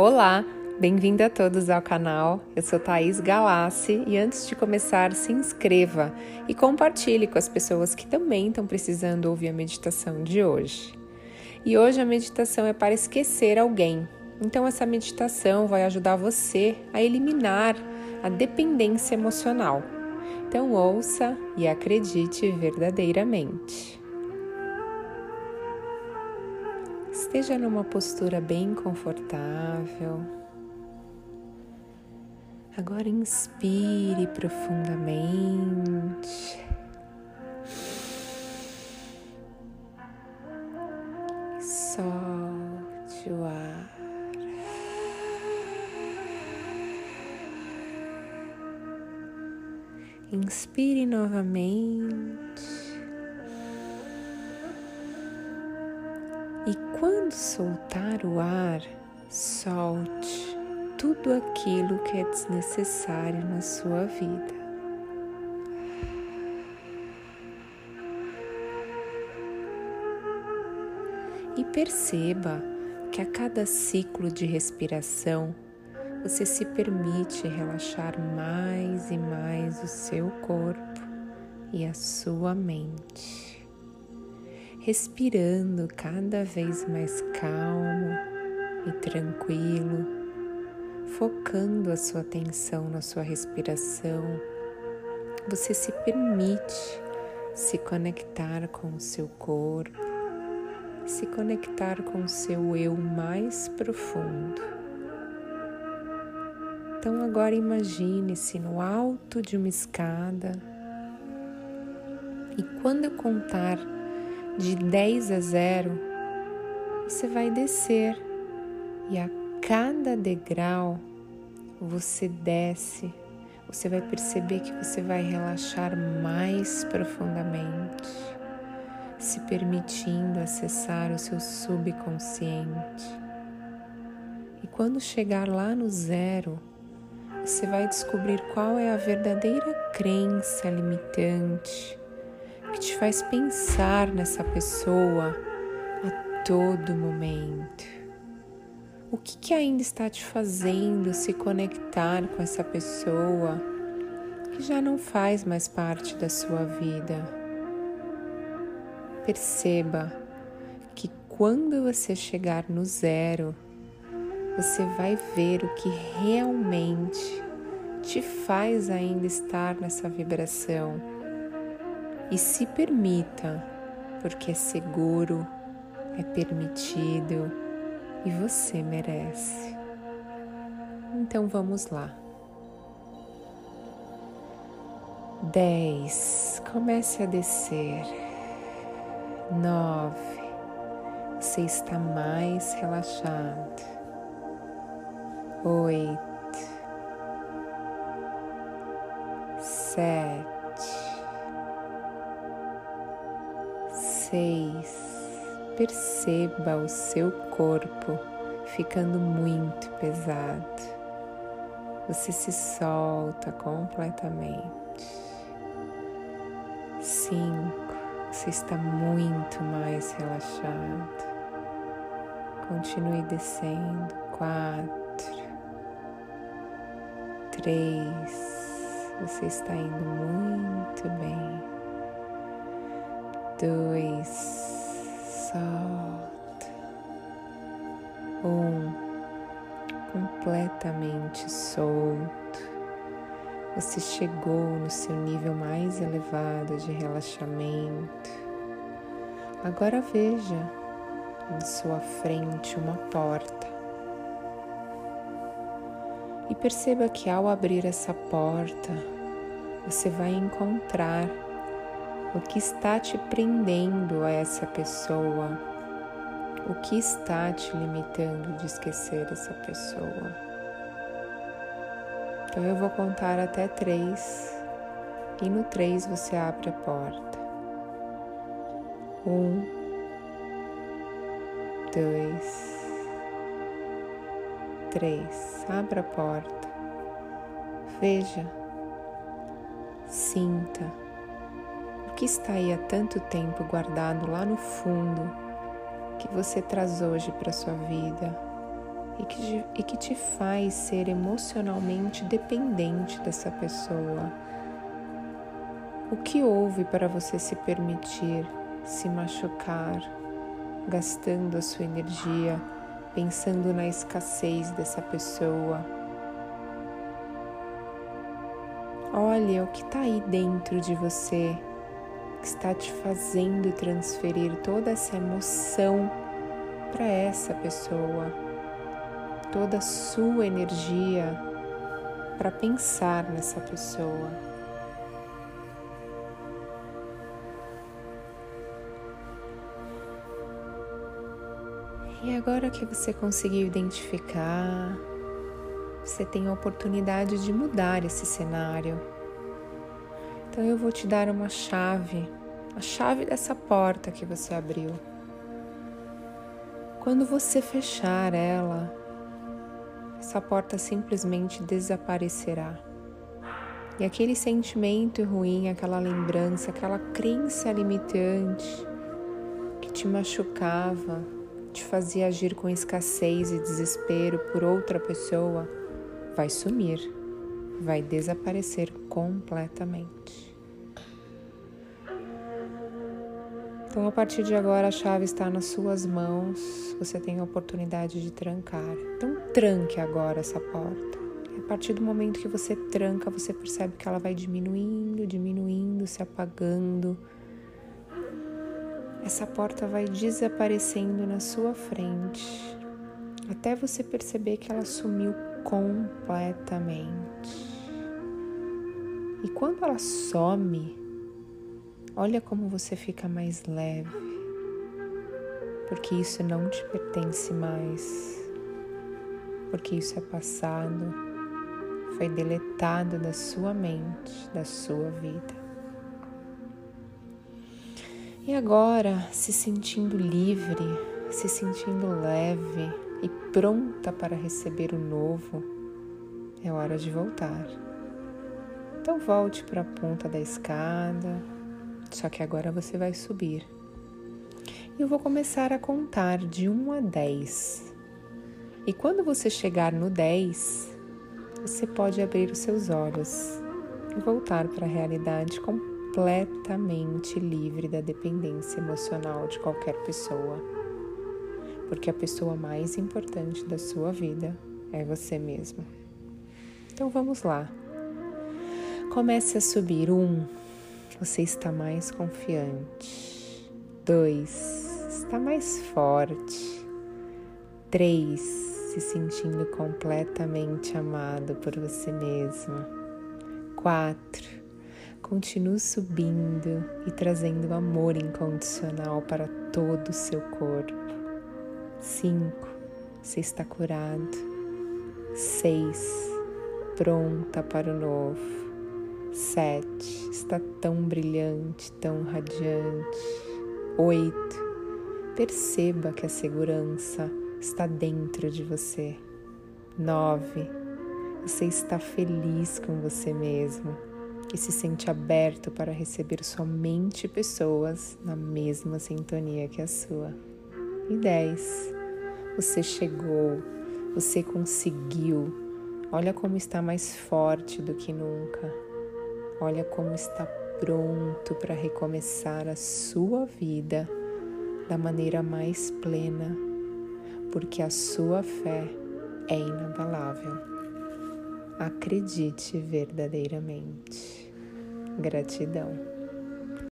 Olá, bem-vindo a todos ao canal. Eu sou Thaís Galassi e antes de começar, se inscreva e compartilhe com as pessoas que também estão precisando ouvir a meditação de hoje. E hoje a meditação é para esquecer alguém. Então essa meditação vai ajudar você a eliminar a dependência emocional. Então ouça e acredite verdadeiramente. Esteja numa postura bem confortável. Agora inspire profundamente. Solte o ar. Inspire novamente. E quando soltar o ar, solte tudo aquilo que é desnecessário na sua vida. E perceba que a cada ciclo de respiração você se permite relaxar mais e mais o seu corpo e a sua mente respirando cada vez mais calmo e tranquilo, focando a sua atenção na sua respiração. Você se permite se conectar com o seu corpo, se conectar com o seu eu mais profundo. Então agora imagine-se no alto de uma escada e quando eu contar de 10 a 0, você vai descer e a cada degrau você desce, você vai perceber que você vai relaxar mais profundamente, se permitindo acessar o seu subconsciente. E quando chegar lá no zero, você vai descobrir qual é a verdadeira crença limitante que te faz pensar nessa pessoa a todo momento. O que, que ainda está te fazendo se conectar com essa pessoa que já não faz mais parte da sua vida? Perceba que quando você chegar no zero, você vai ver o que realmente te faz ainda estar nessa vibração e se permita, porque é seguro, é permitido e você merece. Então vamos lá. 10. Comece a descer. 9. Você está mais relaxado. 8. 7. Seis, perceba o seu corpo ficando muito pesado. Você se solta completamente. Cinco, você está muito mais relaxado. Continue descendo. Quatro, três, você está indo muito bem dois, solta, um, completamente solto. Você chegou no seu nível mais elevado de relaxamento. Agora veja em sua frente uma porta. E perceba que ao abrir essa porta, você vai encontrar o que está te prendendo a essa pessoa? O que está te limitando de esquecer essa pessoa? Então eu vou contar até três e no três você abre a porta. Um, dois, três. Abra a porta. Veja, sinta que está aí há tanto tempo guardado lá no fundo que você traz hoje para sua vida e que, e que te faz ser emocionalmente dependente dessa pessoa. O que houve para você se permitir se machucar, gastando a sua energia pensando na escassez dessa pessoa? Olha o que está aí dentro de você que está te fazendo transferir toda essa emoção para essa pessoa, toda a sua energia para pensar nessa pessoa. E agora que você conseguiu identificar, você tem a oportunidade de mudar esse cenário. Então eu vou te dar uma chave, a chave dessa porta que você abriu. Quando você fechar ela, essa porta simplesmente desaparecerá. E aquele sentimento ruim, aquela lembrança, aquela crença limitante que te machucava, te fazia agir com escassez e desespero por outra pessoa, vai sumir, vai desaparecer completamente. Então, a partir de agora, a chave está nas suas mãos, você tem a oportunidade de trancar. Então, tranque agora essa porta. A partir do momento que você tranca, você percebe que ela vai diminuindo, diminuindo, se apagando essa porta vai desaparecendo na sua frente até você perceber que ela sumiu completamente. E quando ela some, olha como você fica mais leve, porque isso não te pertence mais, porque isso é passado, foi deletado da sua mente, da sua vida. E agora, se sentindo livre, se sentindo leve e pronta para receber o novo, é hora de voltar. Então volte para a ponta da escada, só que agora você vai subir. E eu vou começar a contar de 1 a 10. E quando você chegar no 10, você pode abrir os seus olhos e voltar para a realidade com completamente livre da dependência emocional de qualquer pessoa. Porque a pessoa mais importante da sua vida é você mesmo. Então vamos lá. Comece a subir. Um, você está mais confiante. Dois, está mais forte. Três, se sentindo completamente amado por você mesmo. Quatro, Continue subindo e trazendo amor incondicional para todo o seu corpo. 5. Você está curado. 6. Pronta para o novo. 7. Está tão brilhante, tão radiante. 8. Perceba que a segurança está dentro de você. 9. Você está feliz com você mesmo que se sente aberto para receber somente pessoas na mesma sintonia que a sua. E 10. Você chegou, você conseguiu. Olha como está mais forte do que nunca. Olha como está pronto para recomeçar a sua vida da maneira mais plena, porque a sua fé é inabalável. Acredite verdadeiramente. Gratidão.